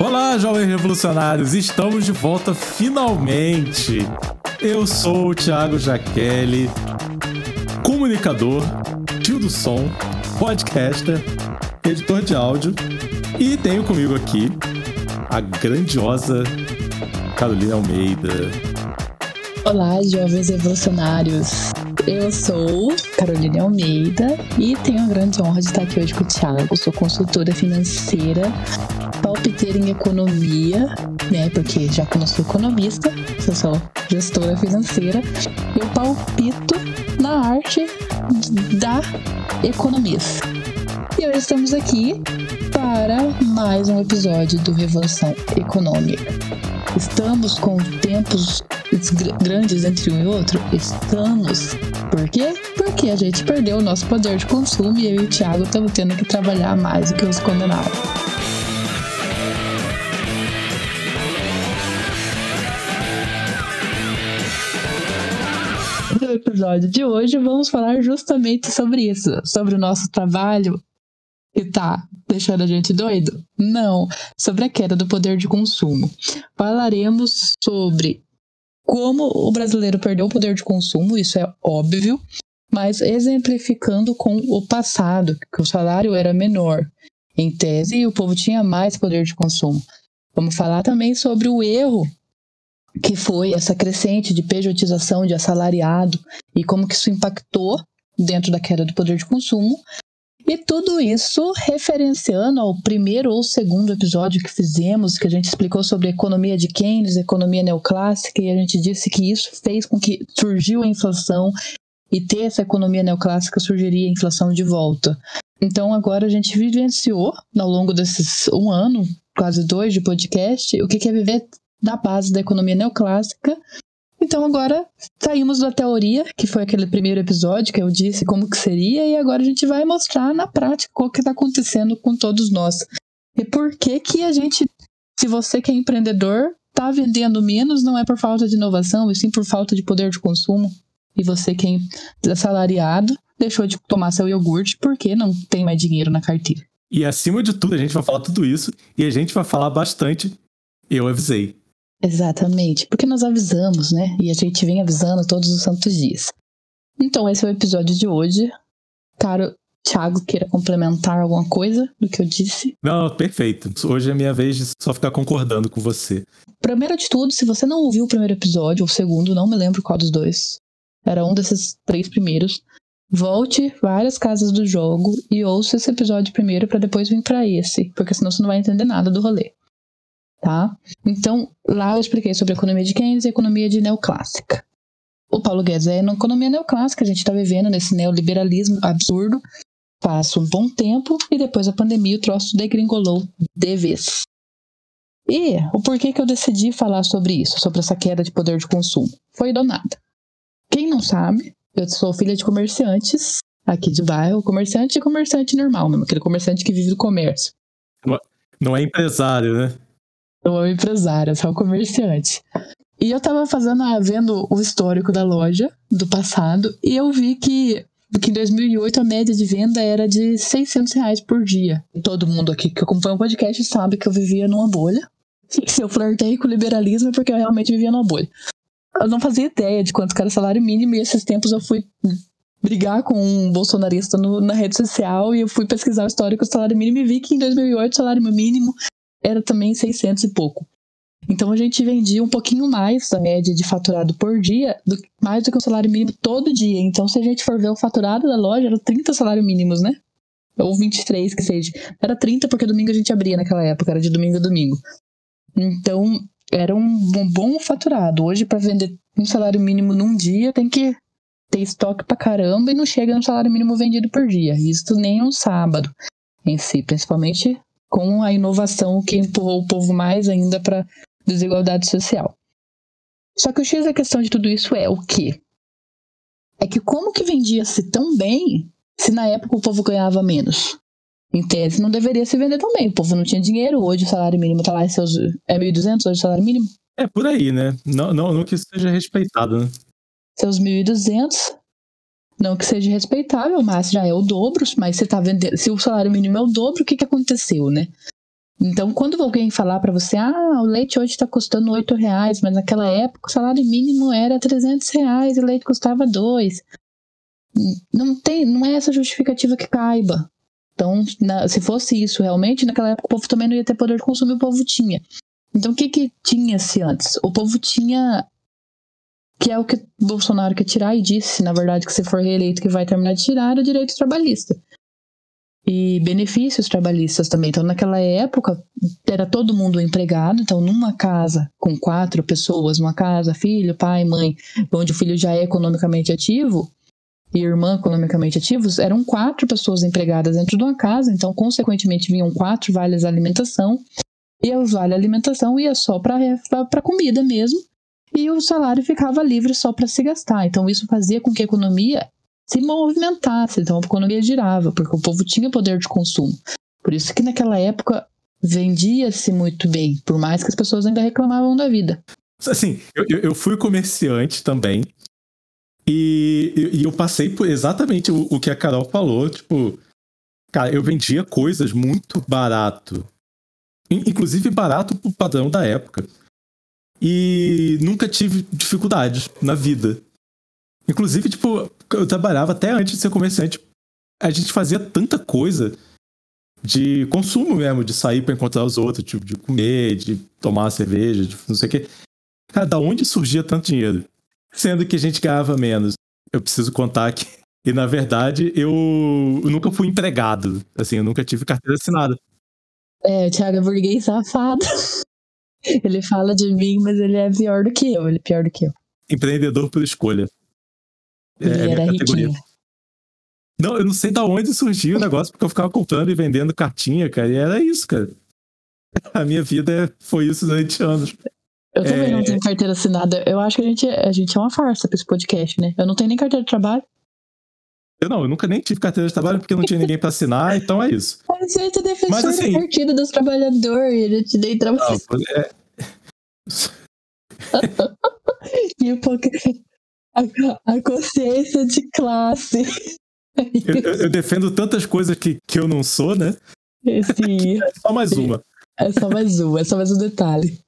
Olá, jovens revolucionários, estamos de volta finalmente. Eu sou o Thiago Jaqueline, comunicador, tio do som, podcaster, editor de áudio e tenho comigo aqui a grandiosa Carolina Almeida. Olá, jovens revolucionários. Eu sou Carolina Almeida e tenho a grande honra de estar aqui hoje com o Thiago. Eu sou consultora financeira, palpiteira em economia, né? Porque já que eu não sou economista, sou só gestora financeira, eu palpito na arte da economia. E hoje estamos aqui para mais um episódio do Revolução Econômica. Estamos com tempos grandes entre um e outro? Estamos. Por quê? Porque a gente perdeu o nosso poder de consumo e eu e o Thiago estamos tendo que trabalhar mais do que os condenados. Episódio de hoje vamos falar justamente sobre isso, sobre o nosso trabalho que tá deixando a gente doido? Não, sobre a queda do poder de consumo. Falaremos sobre como o brasileiro perdeu o poder de consumo, isso é óbvio, mas exemplificando com o passado, que o salário era menor. Em tese, o povo tinha mais poder de consumo. Vamos falar também sobre o erro que foi essa crescente de pejotização de assalariado e como que isso impactou dentro da queda do poder de consumo e tudo isso referenciando ao primeiro ou segundo episódio que fizemos, que a gente explicou sobre a economia de Keynes, economia neoclássica, e a gente disse que isso fez com que surgiu a inflação e ter essa economia neoclássica surgiria a inflação de volta. Então agora a gente vivenciou, ao longo desses um ano, quase dois de podcast, o que é viver na base da economia neoclássica então agora saímos da teoria, que foi aquele primeiro episódio que eu disse como que seria, e agora a gente vai mostrar na prática o que está acontecendo com todos nós. E por que que a gente, se você que é empreendedor, está vendendo menos, não é por falta de inovação, e sim por falta de poder de consumo. E você que é assalariado, deixou de tomar seu iogurte porque não tem mais dinheiro na carteira. E acima de tudo, a gente vai falar tudo isso e a gente vai falar bastante. Eu avisei. Exatamente, porque nós avisamos, né? E a gente vem avisando todos os santos dias. Então, esse é o episódio de hoje. Caro Thiago, queira complementar alguma coisa do que eu disse? Não, perfeito. Hoje é minha vez de só ficar concordando com você. Primeiro de tudo, se você não ouviu o primeiro episódio, ou o segundo, não me lembro qual dos dois. Era um desses três primeiros. Volte várias casas do jogo e ouça esse episódio primeiro para depois vir para esse, porque senão você não vai entender nada do rolê tá? Então, lá eu expliquei sobre a economia de Keynes e a economia de neoclássica. O Paulo Guedes é na economia neoclássica, a gente está vivendo nesse neoliberalismo absurdo, passa um bom tempo e depois a pandemia o troço degringolou de vez. E o porquê que eu decidi falar sobre isso, sobre essa queda de poder de consumo? Foi do nada. Quem não sabe, eu sou filha de comerciantes aqui de bairro, comerciante e comerciante normal mesmo, aquele comerciante que vive do comércio. Não é empresário, né? Não é empresária, só um comerciante. E eu tava fazendo, vendo o histórico da loja do passado e eu vi que, que em 2008 a média de venda era de 600 reais por dia. Todo mundo aqui que acompanha o podcast sabe que eu vivia numa bolha. Se eu flertei com o liberalismo é porque eu realmente vivia numa bolha. Eu não fazia ideia de quanto era o salário mínimo e esses tempos eu fui brigar com um bolsonarista no, na rede social e eu fui pesquisar o histórico do salário mínimo e vi que em 2008 o salário mínimo era também 600 e pouco. Então a gente vendia um pouquinho mais da média de faturado por dia, do, mais do que o salário mínimo todo dia. Então, se a gente for ver o faturado da loja, era 30 salários mínimos, né? Ou 23, que seja. Era 30 porque domingo a gente abria naquela época, era de domingo a domingo. Então, era um, um bom faturado. Hoje, para vender um salário mínimo num dia, tem que ter estoque pra caramba e não chega no salário mínimo vendido por dia. Isso nem um sábado em si, principalmente com a inovação que empurrou o povo mais ainda para desigualdade social. Só que o X da questão de tudo isso é o quê? É que como que vendia-se tão bem se na época o povo ganhava menos? Em tese, não deveria se vender tão bem. O povo não tinha dinheiro. Hoje o salário mínimo tá lá em seus. É 1.200 hoje o salário mínimo? É por aí, né? Não, não, não que isso seja respeitado, né? Seus 1.200. Não que seja respeitável, mas já é o dobro, mas você tá vendendo. Se o salário mínimo é o dobro, o que, que aconteceu, né? Então, quando alguém falar para você, ah, o leite hoje está custando 8 reais, mas naquela época o salário mínimo era 300 reais e o leite custava 2. Não, tem, não é essa justificativa que caiba. Então, na, se fosse isso realmente, naquela época o povo também não ia ter poder de consumo e o povo tinha. Então, o que que tinha-se antes? O povo tinha que é o que Bolsonaro quer tirar e disse, na verdade, que se for reeleito que vai terminar de tirar o direito trabalhista. E benefícios trabalhistas também. Então, naquela época, era todo mundo empregado. Então, numa casa com quatro pessoas, uma casa, filho, pai, mãe, onde o filho já é economicamente ativo, e irmã economicamente ativos, eram quatro pessoas empregadas dentro de uma casa. Então, consequentemente, vinham quatro vales alimentação. E o vale alimentação ia só para comida mesmo e o salário ficava livre só para se gastar. Então isso fazia com que a economia se movimentasse, então a economia girava, porque o povo tinha poder de consumo. Por isso que naquela época vendia-se muito bem, por mais que as pessoas ainda reclamavam da vida. Assim, eu, eu fui comerciante também, e, e eu passei por exatamente o, o que a Carol falou, tipo, cara, eu vendia coisas muito barato. Inclusive barato pro padrão da época. E nunca tive dificuldades na vida. Inclusive, tipo, eu trabalhava até antes de ser comerciante. A gente fazia tanta coisa de consumo mesmo, de sair para encontrar os outros, tipo, de comer, de tomar cerveja, de não sei o quê. Cara, da onde surgia tanto dinheiro? Sendo que a gente ganhava menos. Eu preciso contar que, e na verdade, eu, nunca fui empregado. Assim, eu nunca tive carteira assinada. É, Thiago é burguês safado. Ele fala de mim, mas ele é pior do que eu. Ele é pior do que eu. Empreendedor por escolha. Ele é, era riquinho. Não, eu não sei da onde surgiu o negócio, porque eu ficava comprando e vendendo cartinha, cara. E era isso, cara. A minha vida foi isso durante anos. Eu também é... não tenho carteira assinada. Eu acho que a gente, a gente é uma farsa pra esse podcast, né? Eu não tenho nem carteira de trabalho. Eu não, eu nunca nem tive carteira de trabalho porque não tinha ninguém pra assinar, então é isso. A gente é defensor Mas, assim, do Partido dos Trabalhadores, eu te dei trabalho. É... e um pouco... a, a consciência de classe. Eu, eu, eu, defendo tantas coisas que, que eu não sou, né? Sim. É só mais uma. É só mais uma, é só mais um detalhe.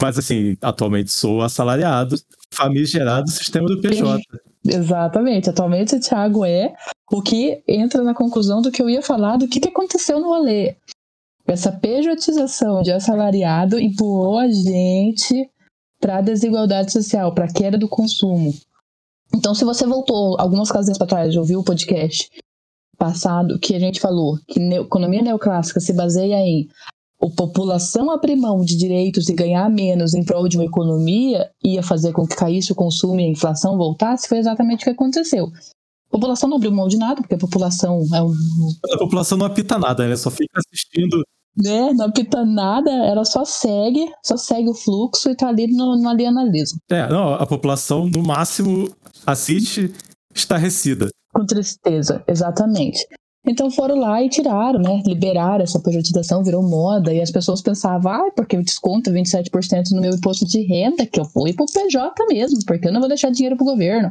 Mas assim, atualmente sou assalariado, famigerado sistema do PJ. Exatamente. Atualmente o Thiago é o que entra na conclusão do que eu ia falar, do que, que aconteceu no rolê. Essa pejotização de assalariado empurrou a gente para a desigualdade social, para a queda do consumo. Então, se você voltou algumas casinhas para trás, ouviu o podcast passado que a gente falou que economia neoclássica se baseia em a população abrir mão de direitos e ganhar menos em prol de uma economia ia fazer com que caísse o consumo e a inflação voltasse, foi exatamente o que aconteceu. A população não abriu mão de nada, porque a população é um. A população não apita nada, ela só fica assistindo. Né, não apita nada, ela só segue, só segue o fluxo e tá ali no, no alienalismo. É, não, a população no máximo assiste estarrecida. Com tristeza, exatamente. Então foram lá e tiraram, né? Liberaram essa pejotização, virou moda, e as pessoas pensavam, ah, porque desconto 27% no meu imposto de renda, que eu fui pro PJ mesmo, porque eu não vou deixar dinheiro pro governo.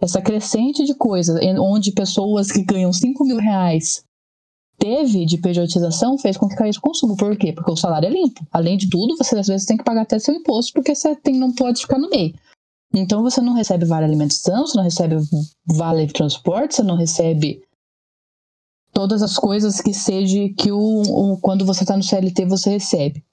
Essa crescente de coisas, onde pessoas que ganham 5 mil reais teve de pejotização, fez com que caísse o consumo. Por quê? Porque o salário é limpo. Além de tudo, você às vezes tem que pagar até seu imposto, porque você tem, não pode ficar no meio. Então você não recebe vale alimentação, você não recebe vale transporte, você não recebe todas as coisas que seja que o, o quando você está no CLT você recebe.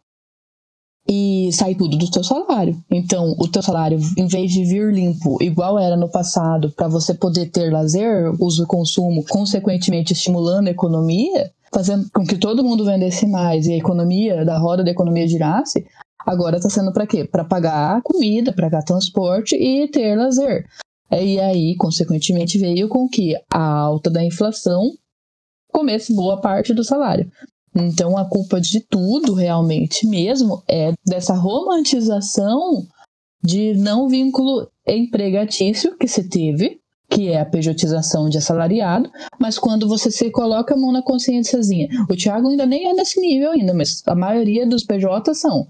E sai tudo do teu salário. Então, o teu salário, em vez de vir limpo, igual era no passado, para você poder ter lazer, uso e consumo, consequentemente estimulando a economia, fazendo com que todo mundo vendesse mais e a economia, da roda da economia girasse, Agora está sendo para quê? Para pagar comida, para pagar transporte e ter lazer. E aí, consequentemente, veio com que a alta da inflação comesse boa parte do salário. Então, a culpa de tudo, realmente mesmo, é dessa romantização de não vínculo empregatício que se teve, que é a pejotização de assalariado, mas quando você se coloca a mão na consciênciazinha. O Thiago ainda nem é nesse nível ainda, mas a maioria dos PJs são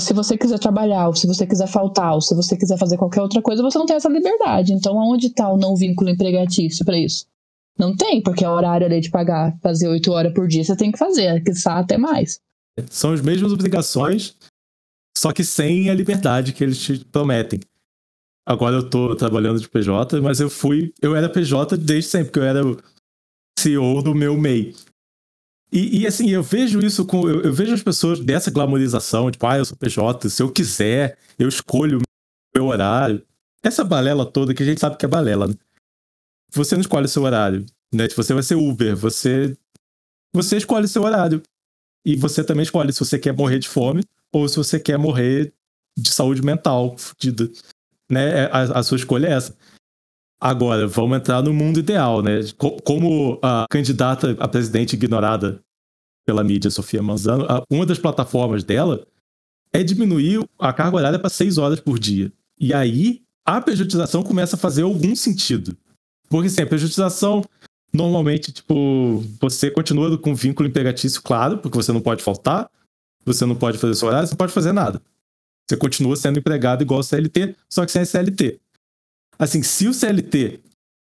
se você quiser trabalhar, ou se você quiser faltar, ou se você quiser fazer qualquer outra coisa, você não tem essa liberdade. Então, aonde está o não vínculo empregatício para isso? Não tem, porque é horário ali de pagar, fazer oito horas por dia, você tem que fazer, que até mais. São as mesmas obrigações, só que sem a liberdade que eles te prometem. Agora eu tô trabalhando de PJ, mas eu fui. Eu era PJ desde sempre, porque eu era CEO do meu MEI. E, e, assim, eu vejo isso com. Eu, eu, vejo as pessoas dessa glamorização, tipo, ah, eu sou PJ, se eu quiser, eu escolho o meu horário. Essa balela toda que a gente sabe que é balela, né? Você não escolhe o seu horário, né? Você vai ser Uber, você. Você escolhe o seu horário. E você também escolhe se você quer morrer de fome ou se você quer morrer de saúde mental, fodida né? É, a, a sua escolha é essa. Agora, vamos entrar no mundo ideal, né? Como a candidata a presidente ignorada pela mídia, Sofia Manzano, uma das plataformas dela é diminuir a carga horária para seis horas por dia. E aí, a pejotização começa a fazer algum sentido. Porque, assim, a pejotização, normalmente, tipo, você continua com vínculo empregatício, claro, porque você não pode faltar, você não pode fazer seu horário, você não pode fazer nada. Você continua sendo empregado igual o CLT, só que sem CLT. Assim, se o CLT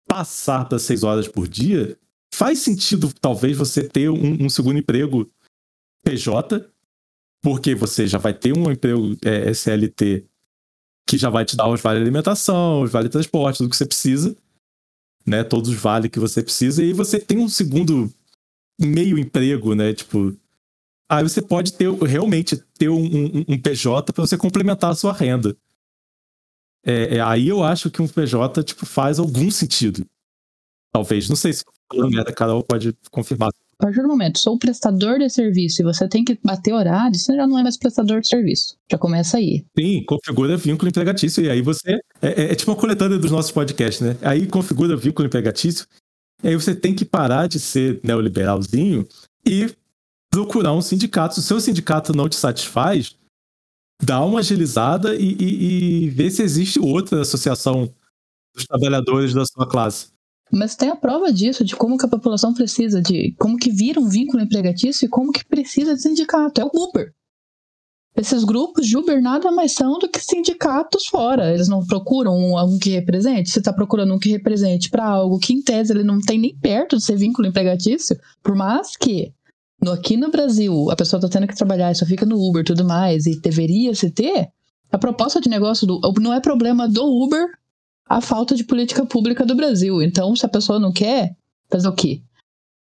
passar das seis horas por dia, faz sentido talvez você ter um, um segundo emprego PJ, porque você já vai ter um emprego é, CLT que já vai te dar os vale alimentação, os vale transporte, tudo que você precisa, né? Todos os vale que você precisa, e você tem um segundo meio emprego, né? Tipo, aí você pode ter realmente ter um, um, um PJ para você complementar a sua renda. É, é, aí eu acho que um PJ tipo, faz algum sentido. Talvez. Não sei se a Carol pode confirmar. A partir do momento, sou prestador de serviço e você tem que bater horário, você já não é mais prestador de serviço. Já começa aí. Sim, configura vínculo empregatício. E aí você. É, é, é tipo uma coletânea dos nossos podcasts, né? Aí configura vínculo empregatício. E aí você tem que parar de ser neoliberalzinho e procurar um sindicato. Se o seu sindicato não te satisfaz, dá uma agilizada e, e, e ver se existe outra associação dos trabalhadores da sua classe. Mas tem a prova disso, de como que a população precisa de. como que vira um vínculo empregatício e como que precisa de sindicato. É o Uber. Esses grupos de Uber nada mais são do que sindicatos fora. Eles não procuram algum que represente. Você está procurando um que represente para algo que, em tese, ele não tem nem perto de ser vínculo empregatício. Por mais que no, aqui no Brasil, a pessoa tá tendo que trabalhar e só fica no Uber e tudo mais, e deveria se ter, a proposta de negócio do. Não é problema do Uber a falta de política pública do Brasil. Então, se a pessoa não quer, fazer o quê?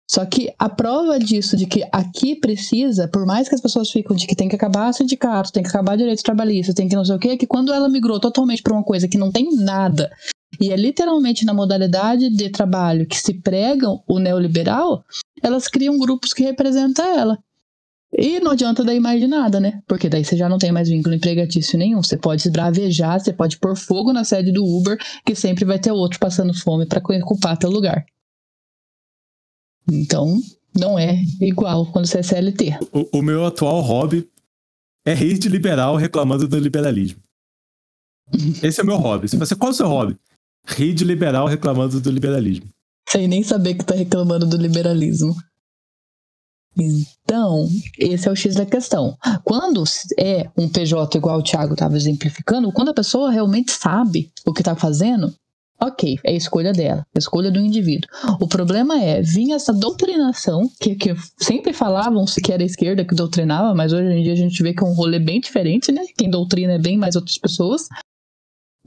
Só que a prova disso, de que aqui precisa, por mais que as pessoas ficam de que tem que acabar sindicato, tem que acabar direitos trabalhistas, tem que não sei o quê, é que quando ela migrou totalmente para uma coisa que não tem nada, e é literalmente na modalidade de trabalho que se pregam o neoliberal, elas criam grupos que representam ela. E não adianta daí mais de nada, né? Porque daí você já não tem mais vínculo empregatício nenhum. Você pode esbravejar, você pode pôr fogo na sede do Uber, que sempre vai ter outro passando fome para ocupar teu lugar. Então, não é igual quando você é CLT. O, o meu atual hobby é rir de liberal reclamando do liberalismo. Esse é o meu hobby. Você fala qual é o seu hobby? Rir de liberal reclamando do liberalismo. Sem nem saber que tá reclamando do liberalismo. Então, esse é o X da questão. Quando é um PJ igual o Thiago estava exemplificando, quando a pessoa realmente sabe o que está fazendo, ok, é a escolha dela, a escolha do indivíduo. O problema é vir essa doutrinação, que, que sempre falavam se que era a esquerda que doutrinava, mas hoje em dia a gente vê que é um rolê bem diferente, né? Quem doutrina é bem mais outras pessoas.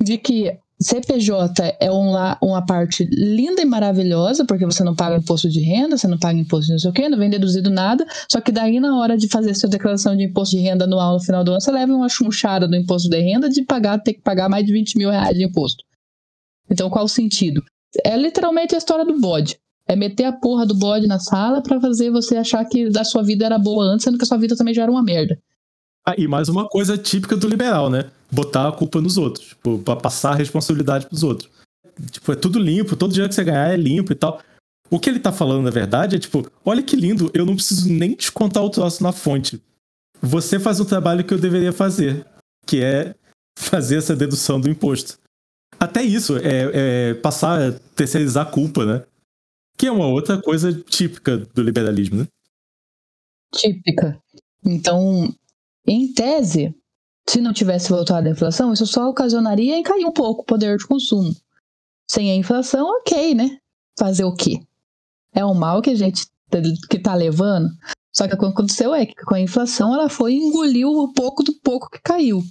De que CPJ é uma, uma parte linda e maravilhosa, porque você não paga imposto de renda, você não paga imposto de não sei o quê, não vem deduzido nada, só que daí na hora de fazer sua declaração de imposto de renda anual no final do ano, você leva uma chunchada do imposto de renda de pagar, ter que pagar mais de 20 mil reais de imposto. Então qual o sentido? É literalmente a história do bode. É meter a porra do bode na sala para fazer você achar que a sua vida era boa antes, sendo que a sua vida também já era uma merda. Ah, e mais uma coisa típica do liberal, né? Botar a culpa nos outros, tipo, passar a responsabilidade pros outros. Tipo, é tudo limpo, todo dinheiro que você ganhar é limpo e tal. O que ele tá falando, na verdade, é tipo, olha que lindo, eu não preciso nem descontar o troço na fonte. Você faz o trabalho que eu deveria fazer, que é fazer essa dedução do imposto. Até isso, é, é passar terceirizar a culpa, né? Que é uma outra coisa típica do liberalismo, né? Típica. Então, em tese, se não tivesse voltado a inflação, isso só ocasionaria em cair um pouco o poder de consumo. Sem a inflação, ok, né? Fazer o quê? é o mal que a gente que tá levando. Só que o que aconteceu é que com a inflação ela foi e engoliu o pouco do pouco que caiu.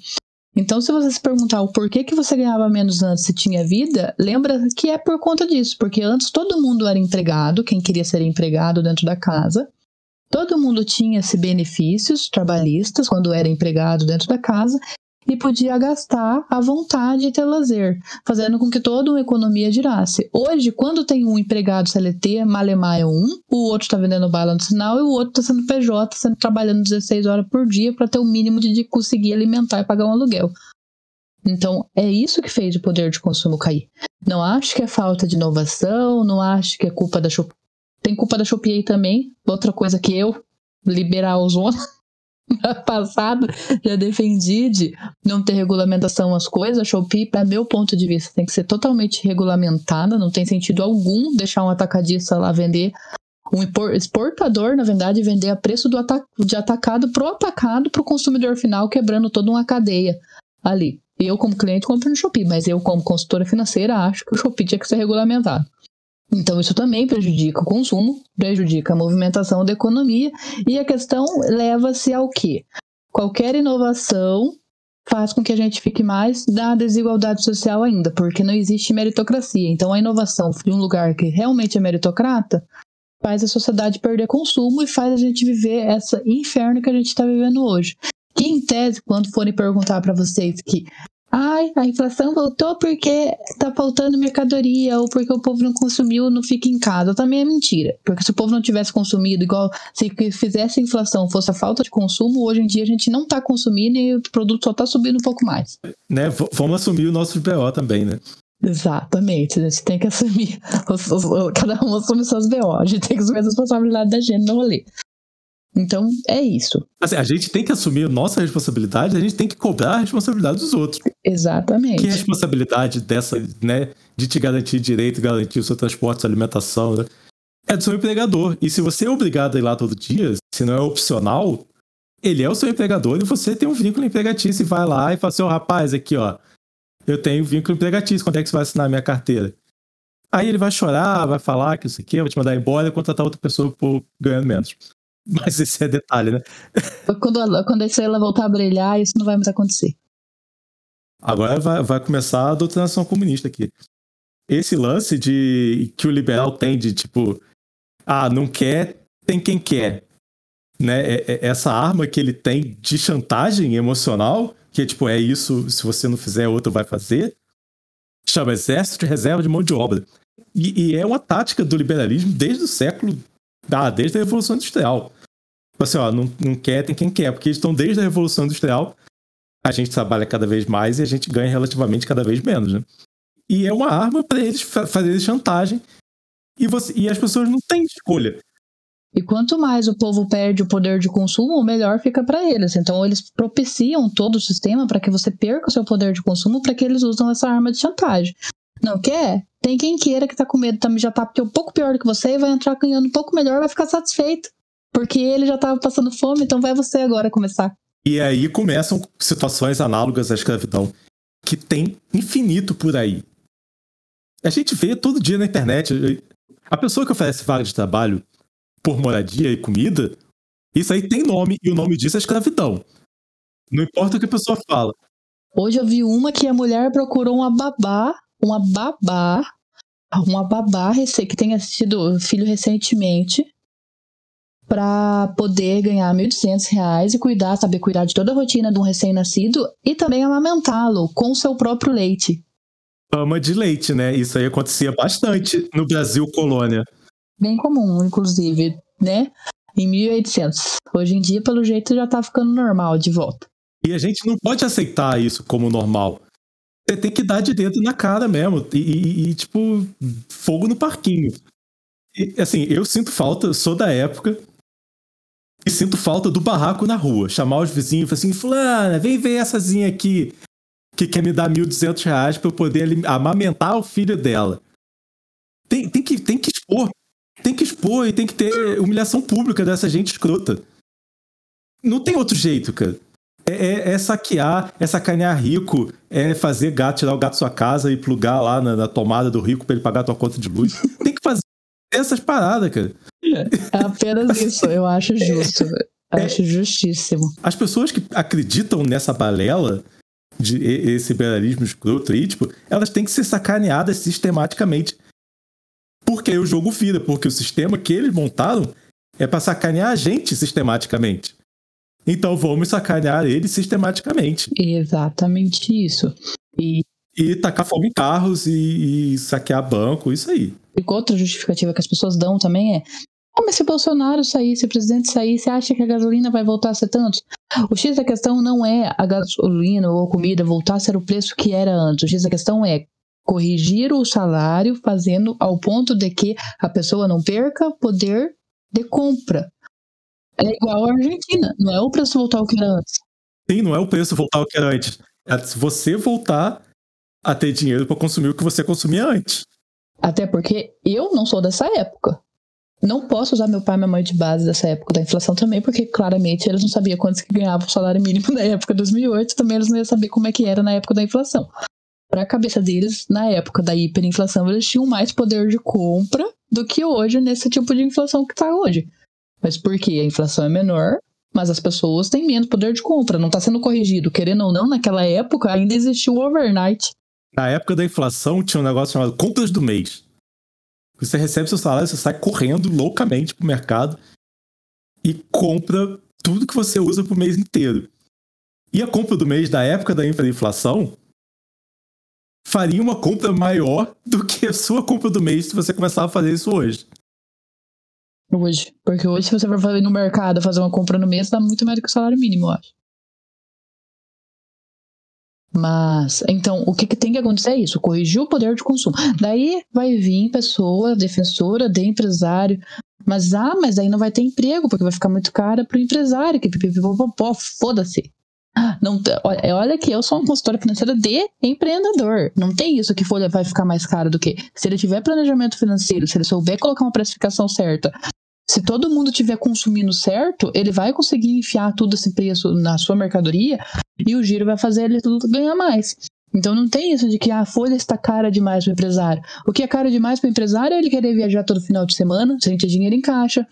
Então, se você se perguntar o porquê que você ganhava menos antes se tinha vida, lembra que é por conta disso, porque antes todo mundo era empregado, quem queria ser empregado dentro da casa. Todo mundo tinha esses benefícios trabalhistas quando era empregado dentro da casa e podia gastar à vontade e ter lazer, fazendo com que toda uma economia girasse. Hoje, quando tem um empregado CLT, Malemar é um, o outro está vendendo bala no sinal e o outro está sendo PJ, sendo trabalhando 16 horas por dia para ter o mínimo de conseguir alimentar e pagar um aluguel. Então, é isso que fez o poder de consumo cair. Não acho que é falta de inovação, não acho que é culpa da. Tem culpa da Shopee também, outra coisa que eu, liberar o zona. passado já defendi de não ter regulamentação as coisas. A Shopee, para meu ponto de vista, tem que ser totalmente regulamentada. Não tem sentido algum deixar um atacadista lá vender um exportador, na verdade, vender a preço do de atacado pro atacado pro consumidor final, quebrando toda uma cadeia ali. Eu, como cliente, compro no Shopee, mas eu, como consultora financeira, acho que o Shopee tinha que ser regulamentado. Então, isso também prejudica o consumo, prejudica a movimentação da economia, e a questão leva-se ao quê? Qualquer inovação faz com que a gente fique mais da desigualdade social ainda, porque não existe meritocracia. Então, a inovação de um lugar que realmente é meritocrata faz a sociedade perder consumo e faz a gente viver essa inferno que a gente está vivendo hoje. Que, em tese, quando forem perguntar para vocês que Ai, a inflação voltou porque tá faltando mercadoria ou porque o povo não consumiu, não fica em casa. Também é mentira. Porque se o povo não tivesse consumido, igual se fizesse a inflação fosse a falta de consumo, hoje em dia a gente não tá consumindo e o produto só tá subindo um pouco mais. Né? Vamos assumir o nosso BO também, né? Exatamente, a gente tem que assumir, cada um assume suas BO, a gente tem que assumir a responsabilidade da gente no rolê. Então, é isso. Assim, a gente tem que assumir nossa responsabilidade, a gente tem que cobrar a responsabilidade dos outros. Exatamente. Que responsabilidade dessa, né, de te garantir direito, garantir o seu transporte, sua alimentação, né, é do seu empregador. E se você é obrigado a ir lá todo dia, se não é opcional, ele é o seu empregador e você tem um vínculo empregatício e vai lá e fala assim, oh, rapaz, aqui, ó, eu tenho vínculo empregatício, quando é que você vai assinar a minha carteira? Aí ele vai chorar, vai falar que isso aqui, vai te mandar embora e contratar outra pessoa por ganhando menos. Mas esse é detalhe, né? Quando, quando a estrela voltar a brilhar, isso não vai mais acontecer. Agora vai, vai começar a doutrinação comunista aqui. Esse lance de que o liberal tem de tipo, ah, não quer, tem quem quer. Né? É, é essa arma que ele tem de chantagem emocional, que é tipo, é isso, se você não fizer, outro vai fazer, chama exército de reserva de mão de obra. E, e é uma tática do liberalismo desde o século ah, desde a Revolução Industrial. Tipo assim, ó, não, não quer, tem quem quer, porque eles estão desde a Revolução Industrial, a gente trabalha cada vez mais e a gente ganha relativamente cada vez menos, né? E é uma arma para eles fazerem chantagem e, você, e as pessoas não têm escolha. E quanto mais o povo perde o poder de consumo, melhor fica para eles. Então eles propiciam todo o sistema para que você perca o seu poder de consumo para que eles usam essa arma de chantagem. Não quer? Tem quem queira que tá com medo também já tá porque é um pouco pior do que você e vai entrar ganhando um pouco melhor vai ficar satisfeito. Porque ele já tava passando fome, então vai você agora começar. E aí começam situações análogas à escravidão, que tem infinito por aí. A gente vê todo dia na internet. A pessoa que oferece vaga de trabalho por moradia e comida, isso aí tem nome, e o nome disso é escravidão. Não importa o que a pessoa fala. Hoje eu vi uma que a mulher procurou uma babá uma babá, uma babá que tenha tido filho recentemente, para poder ganhar R$ 1.200 e cuidar, saber cuidar de toda a rotina de um recém-nascido e também amamentá-lo com o seu próprio leite. Ama de leite, né? Isso aí acontecia bastante no Brasil colônia. Bem comum, inclusive, né? Em 1800. Hoje em dia, pelo jeito, já tá ficando normal de volta. E a gente não pode aceitar isso como normal. Você tem que dar de dedo na cara mesmo. E, e, e tipo, fogo no parquinho. E, assim, eu sinto falta, sou da época. E sinto falta do barraco na rua. Chamar os vizinhos e falar assim: Fulana, vem veressazinha aqui que quer me dar 1.200 reais pra eu poder amamentar o filho dela. Tem, tem, que, tem que expor. Tem que expor e tem que ter humilhação pública dessa gente escrota. Não tem outro jeito, cara. É, é, é, saquear, é sacanear rico, é fazer gato, tirar o gato da sua casa e plugar lá na, na tomada do rico para ele pagar a tua conta de luz. Tem que fazer essas paradas, cara. É apenas isso, eu acho justo. Eu é, acho justíssimo. As pessoas que acreditam nessa balela de esse imperialismo escroto aí, tipo, elas têm que ser sacaneadas sistematicamente. Porque aí o jogo vira, porque o sistema que eles montaram é para sacanear a gente sistematicamente. Então vamos sacanear eles sistematicamente. Exatamente isso. E, e tacar fogo em carros e, e saquear banco, isso aí. E outra justificativa que as pessoas dão também é: como mas se Bolsonaro sair, se o presidente sair, você acha que a gasolina vai voltar a ser tanto? O X da questão não é a gasolina ou a comida voltar a ser o preço que era antes. O X da questão é corrigir o salário, fazendo ao ponto de que a pessoa não perca poder de compra. É igual a Argentina, não é o preço voltar ao que era antes. Sim, não é o preço voltar ao que era antes. É se você voltar a ter dinheiro para consumir o que você consumia antes. Até porque eu não sou dessa época. Não posso usar meu pai e minha mãe de base dessa época da inflação também, porque claramente eles não sabiam quantos que ganhavam o salário mínimo na época de 2008, também eles não iam saber como é que era na época da inflação. Para a cabeça deles, na época da hiperinflação, eles tinham mais poder de compra do que hoje nesse tipo de inflação que está hoje. Mas por quê? A inflação é menor, mas as pessoas têm menos poder de compra, não está sendo corrigido. Querendo ou não, naquela época ainda existiu o overnight. Na época da inflação tinha um negócio chamado compras do mês. Você recebe seu salário, você sai correndo loucamente pro mercado e compra tudo que você usa pro mês inteiro. E a compra do mês da época da inflação faria uma compra maior do que a sua compra do mês se você começar a fazer isso hoje. Hoje. Porque hoje, se você for fazer no mercado fazer uma compra no mês, dá muito mais do que o salário mínimo, eu acho. Mas, então, o que, que, tem que acontecer é isso: corrigir o poder de consumo. Daí vai vir pessoa defensora de empresário. Mas, ah, mas aí não vai ter emprego, porque vai ficar muito caro para o empresário. Que foda-se. Não, olha, olha que eu sou uma consultora financeira de empreendedor. Não tem isso que folha vai ficar mais caro do que. Se ele tiver planejamento financeiro, se ele souber colocar uma precificação certa, se todo mundo estiver consumindo certo, ele vai conseguir enfiar tudo esse preço na sua mercadoria e o giro vai fazer ele ganhar mais. Então não tem isso de que a folha está cara demais para o empresário. O que é caro demais para o empresário é ele querer viajar todo final de semana, sem ter dinheiro em caixa,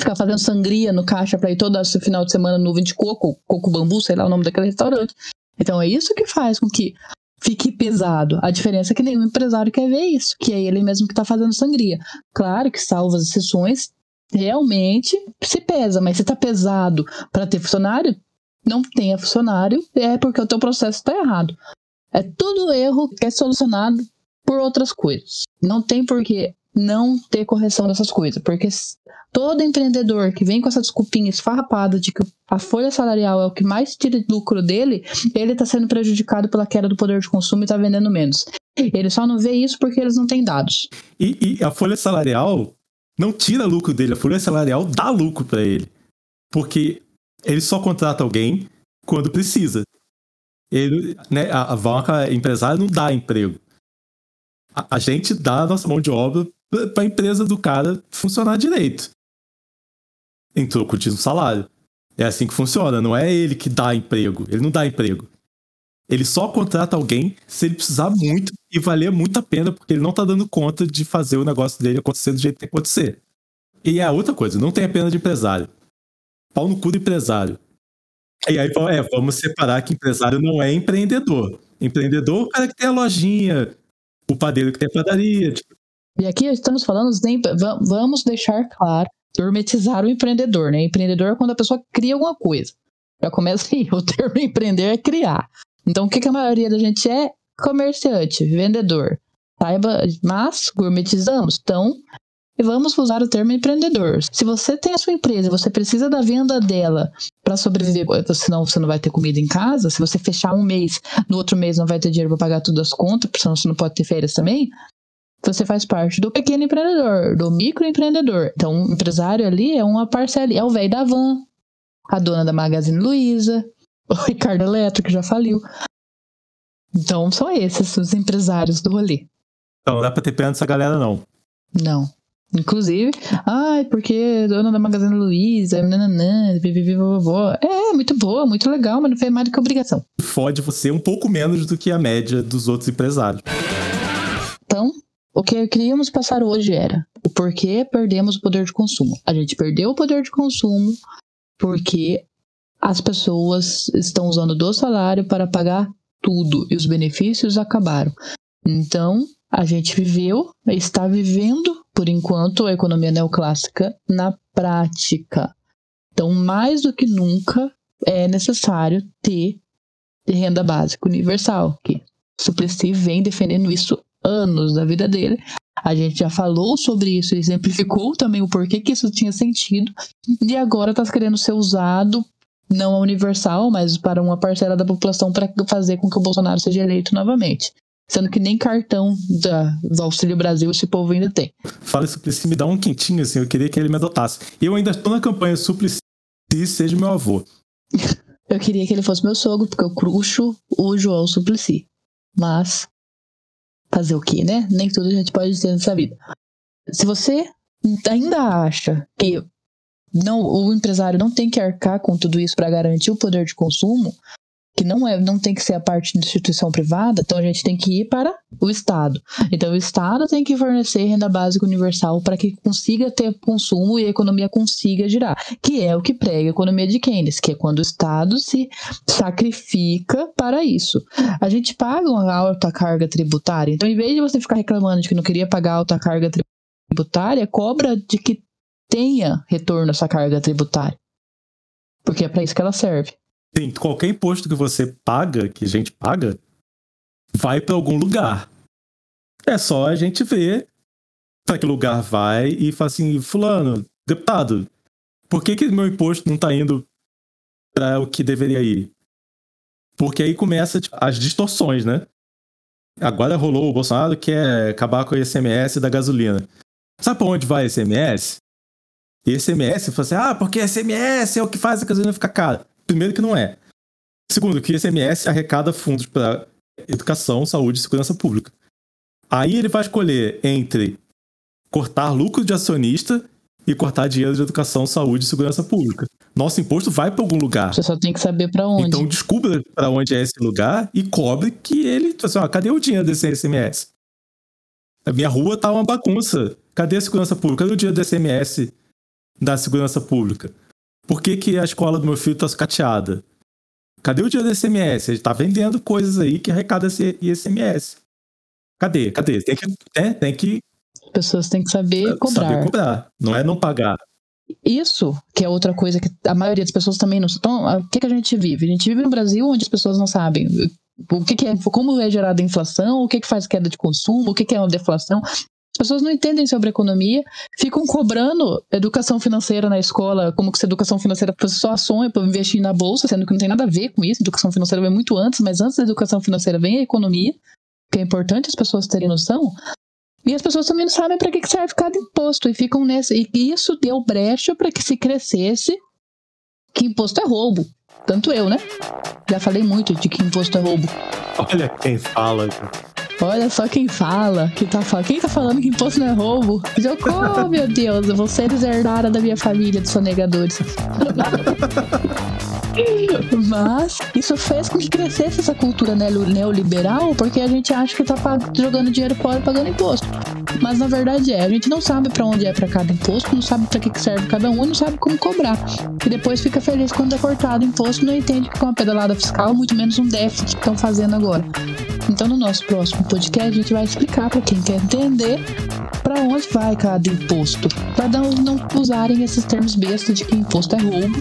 ficar fazendo sangria no caixa para ir todo final de semana nuvem de coco, coco bambu, sei lá o nome daquele restaurante. Então é isso que faz com que fique pesado. A diferença é que nenhum empresário quer ver isso, que é ele mesmo que está fazendo sangria. Claro que salva as exceções, realmente se pesa, mas se está pesado para ter funcionário, não tenha funcionário, é porque o teu processo está errado. É tudo erro que é solucionado por outras coisas. Não tem por que não ter correção dessas coisas, porque todo empreendedor que vem com essa desculpinha esfarrapada de que a folha salarial é o que mais tira lucro dele, ele está sendo prejudicado pela queda do poder de consumo e está vendendo menos. Ele só não vê isso porque eles não têm dados. E, e a folha salarial não tira lucro dele, a folha salarial dá lucro para ele. Porque ele só contrata alguém quando precisa. Ele, né, a, a empresária não dá emprego. A, a gente dá a nossa mão de obra para a empresa do cara funcionar direito. Em troco um salário. É assim que funciona, não é ele que dá emprego. Ele não dá emprego. Ele só contrata alguém se ele precisar muito e valer muito a pena, porque ele não tá dando conta de fazer o negócio dele acontecer do jeito que tem que acontecer. E a outra coisa, não tem a pena de empresário. Pau no cu do empresário. E aí, é, vamos separar que empresário não é empreendedor. Empreendedor é o cara que tem a lojinha, o padeiro que tem a padaria. Tipo. E aqui estamos falando, vamos deixar claro, hermetizar o empreendedor, né? Empreendedor é quando a pessoa cria alguma coisa. Já começa aí, o termo empreender é criar. Então, o que, que a maioria da gente é? Comerciante, vendedor. Saiba, mas gourmetizamos. Então, vamos usar o termo empreendedor. Se você tem a sua empresa, você precisa da venda dela para sobreviver, senão você não vai ter comida em casa. Se você fechar um mês, no outro mês não vai ter dinheiro para pagar todas as contas, senão você não pode ter férias também. Você faz parte do pequeno empreendedor, do microempreendedor. Então, o empresário ali é uma parcela, é o velho da van, a dona da Magazine Luiza, o Ricardo Eletro, que já faliu. Então são esses os empresários do rolê. Então não dá pra ter pena dessa galera, não. Não. Inclusive, ai, porque dona da Magazine Luiza, nananã, vovó. É, muito boa, muito legal, mas não fez mais do que obrigação. Fode você um pouco menos do que a média dos outros empresários. Então, o que queríamos passar hoje era o porquê perdemos o poder de consumo. A gente perdeu o poder de consumo porque as pessoas estão usando do salário para pagar tudo e os benefícios acabaram. Então, a gente viveu, está vivendo, por enquanto, a economia neoclássica na prática. Então, mais do que nunca, é necessário ter renda básica universal, que Suplicy vem defendendo isso anos da vida dele. A gente já falou sobre isso, exemplificou também o porquê que isso tinha sentido, e agora está querendo ser usado não a universal, mas para uma parcela da população para fazer com que o Bolsonaro seja eleito novamente. Sendo que nem cartão da, do Auxílio Brasil esse povo ainda tem. Fala Suplicy, me dá um quentinho assim, eu queria que ele me adotasse. Eu ainda estou na campanha Suplicy, seja meu avô. eu queria que ele fosse meu sogro, porque eu cruxo o João Suplicy. Mas, fazer o quê, né? Nem tudo a gente pode ter nessa vida. Se você ainda acha que não, o empresário não tem que arcar com tudo isso para garantir o poder de consumo, que não é, não tem que ser a parte da instituição privada, então a gente tem que ir para o Estado. Então o Estado tem que fornecer renda básica universal para que consiga ter consumo e a economia consiga girar, que é o que prega a economia de Keynes, que é quando o Estado se sacrifica para isso. A gente paga uma alta carga tributária, então em vez de você ficar reclamando de que não queria pagar alta carga tributária, cobra de que tenha retorno essa carga tributária. Porque é para isso que ela serve. Sim, qualquer imposto que você paga, que a gente paga, vai para algum lugar. É só a gente ver para que lugar vai e falar assim, fulano, deputado, por que, que meu imposto não está indo para o que deveria ir? Porque aí começa tipo, as distorções, né? Agora rolou o Bolsonaro que é acabar com o ICMS da gasolina. Sabe para onde vai o ICMS? E você assim, ah, porque ICMS é o que faz a gasolina ficar cara. Primeiro que não é. Segundo, que ICMS arrecada fundos para educação, saúde e segurança pública. Aí ele vai escolher entre cortar lucro de acionista e cortar dinheiro de educação, saúde e segurança pública. Nosso imposto vai para algum lugar. Você só tem que saber para onde. Então descubra para onde é esse lugar e cobre que ele, assim, ó, cadê o dinheiro desse ICMS? A minha rua tá uma bagunça. Cadê a segurança pública? Cadê o dinheiro do ICMS da segurança pública? Por que, que a escola do meu filho está sucateada? Cadê o dinheiro do ICMS? Ele está vendendo coisas aí que arrecada esse ICMS. Cadê? Cadê? Tem que, né? Tem que. As pessoas têm que saber cobrar. Saber cobrar. Não é não pagar. Isso, que é outra coisa que a maioria das pessoas também não. Então, o que, que a gente vive? A gente vive no Brasil onde as pessoas não sabem o que, que é, como é gerada a inflação, o que, que faz queda de consumo, o que, que é uma deflação. As pessoas não entendem sobre economia, ficam cobrando educação financeira na escola, como que se educação financeira fosse só sonho para investir na bolsa, sendo que não tem nada a ver com isso. Educação financeira vem muito antes, mas antes da educação financeira vem a economia, que é importante as pessoas terem noção. E as pessoas também não sabem para que serve cada imposto e ficam nesse. E isso deu brecha para que se crescesse que imposto é roubo. Tanto eu, né? Já falei muito de que imposto é roubo. Olha quem fala. Olha só quem fala, que tá falando. Quem tá falando que imposto não é roubo? Jocó, meu Deus, vocês herdaram da minha família de sonegadores. Mas isso fez com que crescesse essa cultura neoliberal, porque a gente acha que tá jogando dinheiro fora pagando imposto. Mas na verdade é, a gente não sabe para onde é para cada imposto, não sabe para que serve cada um e não sabe como cobrar. E depois fica feliz quando é cortado o imposto, não entende que com uma pedalada fiscal, muito menos um déficit que estão fazendo agora. Então, no nosso próximo podcast, a gente vai explicar para quem quer entender para onde vai cada imposto, para não, não usarem esses termos bestas de que imposto é roubo,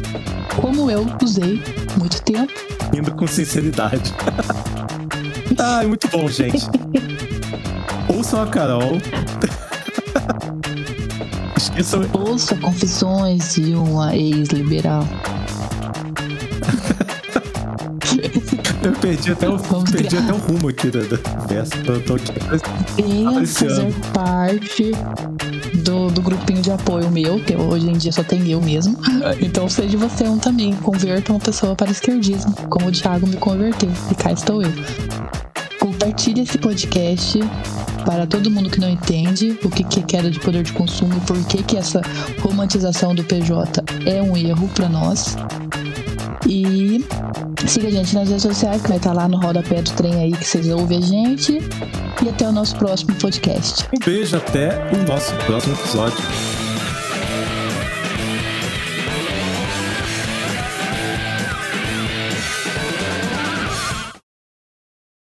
como eu usei muito tempo. Indo com sinceridade. ah, é muito bom, gente. Ouçam a Carol. Esqueçam. Ouça confissões de uma ex-liberal. Eu perdi até o, perdi até o rumo aqui da, conversa. Eu tô aqui fazer parte do, do grupinho de apoio meu, que hoje em dia só tem eu mesmo. Então seja você um também. Converta uma pessoa para o esquerdismo, como o Thiago me converteu. E cá estou eu. Compartilhe esse podcast para todo mundo que não entende o que é queda de poder de consumo e por que, que essa romantização do PJ é um erro para nós. E siga a gente nas redes sociais, que vai estar lá no rodapé do trem aí que vocês ouvem a gente. E até o nosso próximo podcast. Um beijo, até o nosso próximo episódio.